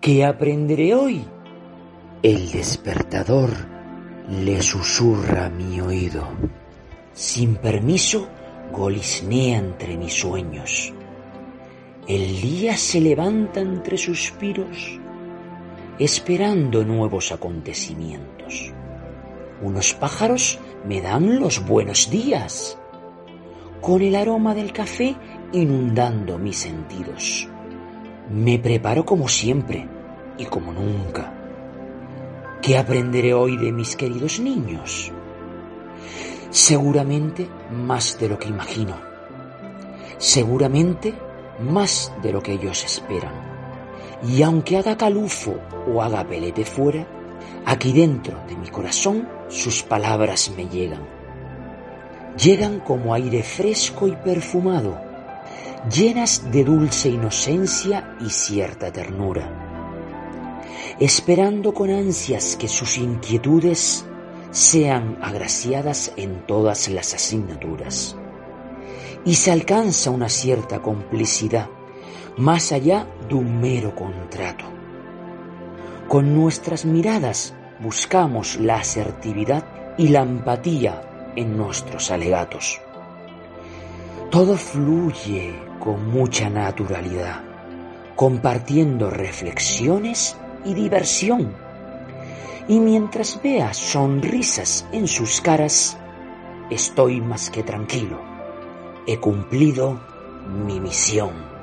¿Qué aprenderé hoy? El despertador le susurra a mi oído. Sin permiso, golisnea entre mis sueños. El día se levanta entre suspiros, esperando nuevos acontecimientos. Unos pájaros me dan los buenos días, con el aroma del café inundando mis sentidos. Me preparo como siempre y como nunca. ¿Qué aprenderé hoy de mis queridos niños? Seguramente más de lo que imagino. Seguramente más de lo que ellos esperan. Y aunque haga calufo o haga pelete fuera, aquí dentro de mi corazón sus palabras me llegan. Llegan como aire fresco y perfumado, llenas de dulce inocencia y cierta ternura, esperando con ansias que sus inquietudes sean agraciadas en todas las asignaturas y se alcanza una cierta complicidad más allá de un mero contrato. Con nuestras miradas buscamos la asertividad y la empatía en nuestros alegatos. Todo fluye con mucha naturalidad, compartiendo reflexiones y diversión. Y mientras vea sonrisas en sus caras, estoy más que tranquilo he cumplido mi misión.